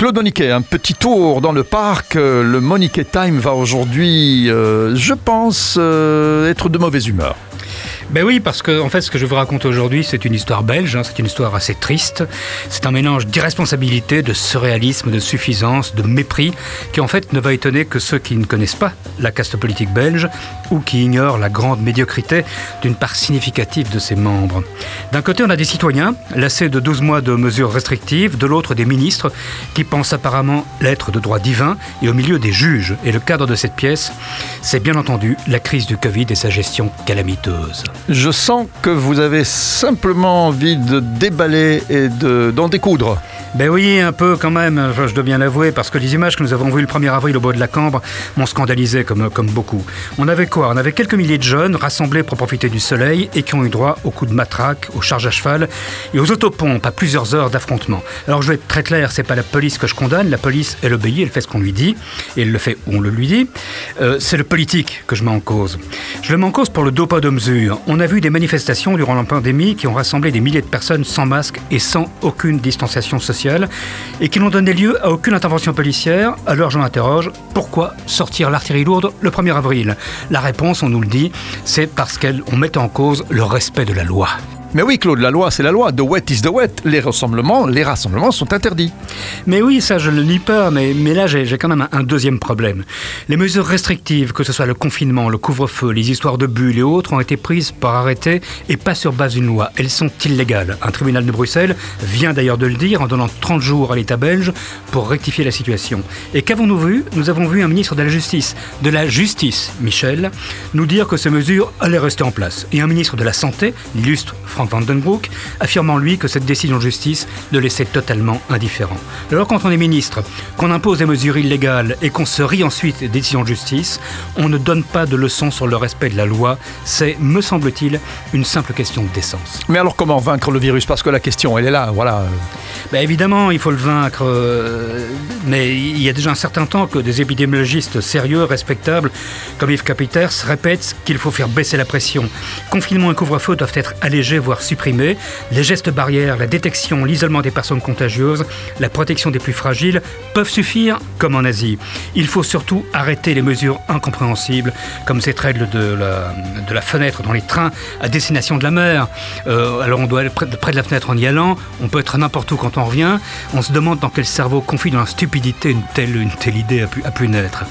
Claude Moniquet, un petit tour dans le parc. Euh, Le Moniquet Time va aujourd'hui, euh, je pense, euh, être de mauvaise humeur. Ben oui, parce que en fait, ce que je vous raconter aujourd'hui, c'est une histoire belge, hein, c'est une histoire assez triste. C'est un mélange d'irresponsabilité, de surréalisme, de suffisance, de mépris, qui en fait ne va étonner que ceux qui ne connaissent pas la caste politique belge ou qui ignorent la grande médiocrité d'une part significative de ses membres. D'un côté, on a des citoyens, lassés de 12 mois de mesures restrictives, de l'autre, des ministres, qui pensent apparemment l'être de droit divin, et au milieu des juges. Et le cadre de cette pièce, c'est bien entendu la crise du Covid et sa gestion calamiteuse. Je sens que vous avez simplement envie de déballer et de- d'en découdre. Ben oui, un peu quand même, je dois bien l'avouer, parce que les images que nous avons vues le 1er avril au bois de la Cambre m'ont scandalisé comme, comme beaucoup. On avait quoi? On avait quelques milliers de jeunes rassemblés pour profiter du soleil et qui ont eu droit aux coups de matraque, aux charges à cheval et aux autopompes à plusieurs heures d'affrontement. Alors je vais être très clair, c'est pas la police que je condamne, la police elle obéit, elle fait ce qu'on lui dit, et elle le fait où on le lui dit. Euh, c'est le politique que je mets en cause. Je le mets en cause pour le dos pas de mesure. On a vu des manifestations durant la pandémie qui ont rassemblé des milliers de personnes sans masque et sans aucune distanciation sociale et qui n'ont donné lieu à aucune intervention policière. Alors je m'interroge, pourquoi sortir l'artillerie lourde le 1er avril? La réponse, on nous le dit, c'est parce qu'on met en cause le respect de la loi. Mais oui, Claude, la loi, c'est la loi. The wet is the wet. Les rassemblements, les rassemblements sont interdits. Mais oui, ça je ne le nie pas, mais, mais là j'ai j'ai quand même un, un deuxième problème. Les mesures restrictives, que ce soit le confinement, le couvre-feu, les histoires de bulles et autres, ont été prises par arrêté et pas sur base d'une loi. Elles sont illégales. Un tribunal de Bruxelles vient d'ailleurs de le dire en donnant 30 jours à l'État belge pour rectifier la situation. Et qu'avons-nous vu? Nous avons vu un ministre de la Justice, de la Justice, Michel, nous dire que ces mesures allaient rester en place. Et un ministre de la Santé, l'illustre Frank Vandenbroek, affirmant lui que cette décision de justice le laissait totalement indifférent. Alors quand on est ministre, qu'on impose des mesures illégales et qu'on se rit ensuite des décisions de justice, on ne donne pas de leçons sur le respect de la loi. C'est, me semble-t-il, une simple question de décence. Mais alors, comment vaincre le virus? Parce que la question, elle est là. Voilà. Ben évidemment, il faut le vaincre, euh, mais il y a déjà un certain temps que des épidémiologistes sérieux, respectables, comme Yves Capiters, répètent qu'il faut faire baisser la pression. Confinement et couvre-feu doivent être allégés, voire supprimés. Les gestes barrières, la détection, l'isolement des personnes contagieuses, la protection des plus fragiles peuvent suffire, comme en Asie. Il faut surtout arrêter les mesures incompréhensibles, comme cette règle de la, fenêtre dans les trains à destination de la mer. Euh, alors on doit aller près de, la fenêtre en y allant, on peut être n'importe où quand on revient, on se demande dans quel cerveau confie dans la stupidité une telle, une telle idée a pu naître.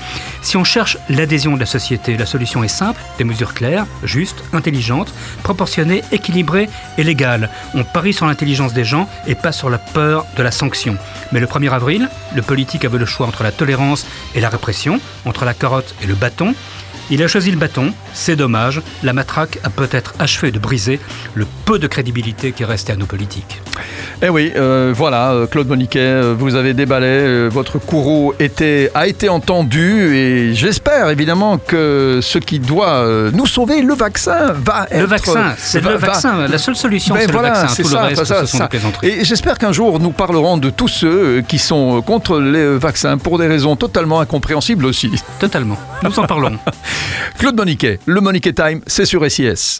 Si on cherche l'adhésion de la société, la solution est simple, des mesures claires, justes, intelligentes, proportionnées, équilibrées et légales. On parie sur l'intelligence des gens et pas sur la peur de la sanction. Mais le 1er avril, le politique avait le choix entre la tolérance et la répression, entre la carotte et le bâton. Il a choisi le bâton, c'est dommage, la matraque a peut-être achevé de briser le peu de crédibilité qui restait à nos politiques. Eh oui, euh, voilà, euh, Claude Moniquet, euh, vous avez déballé, votre courroux était, a été entendu et j'espère évidemment que ce qui doit nous sauver, le vaccin, va être... Le vaccin, c'est le va- vaccin. La seule solution, Ben c'est voilà, le vaccin. c'est Tout ça, le reste, ça, ce sont ça. des plaisanteries. Et j'espère qu'un jour nous parlerons de tous ceux qui sont contre les vaccins pour des raisons totalement incompréhensibles aussi. Totalement. Nous en parlons. Claude Moniquet, le Moniquet Time, c'est sur SIS.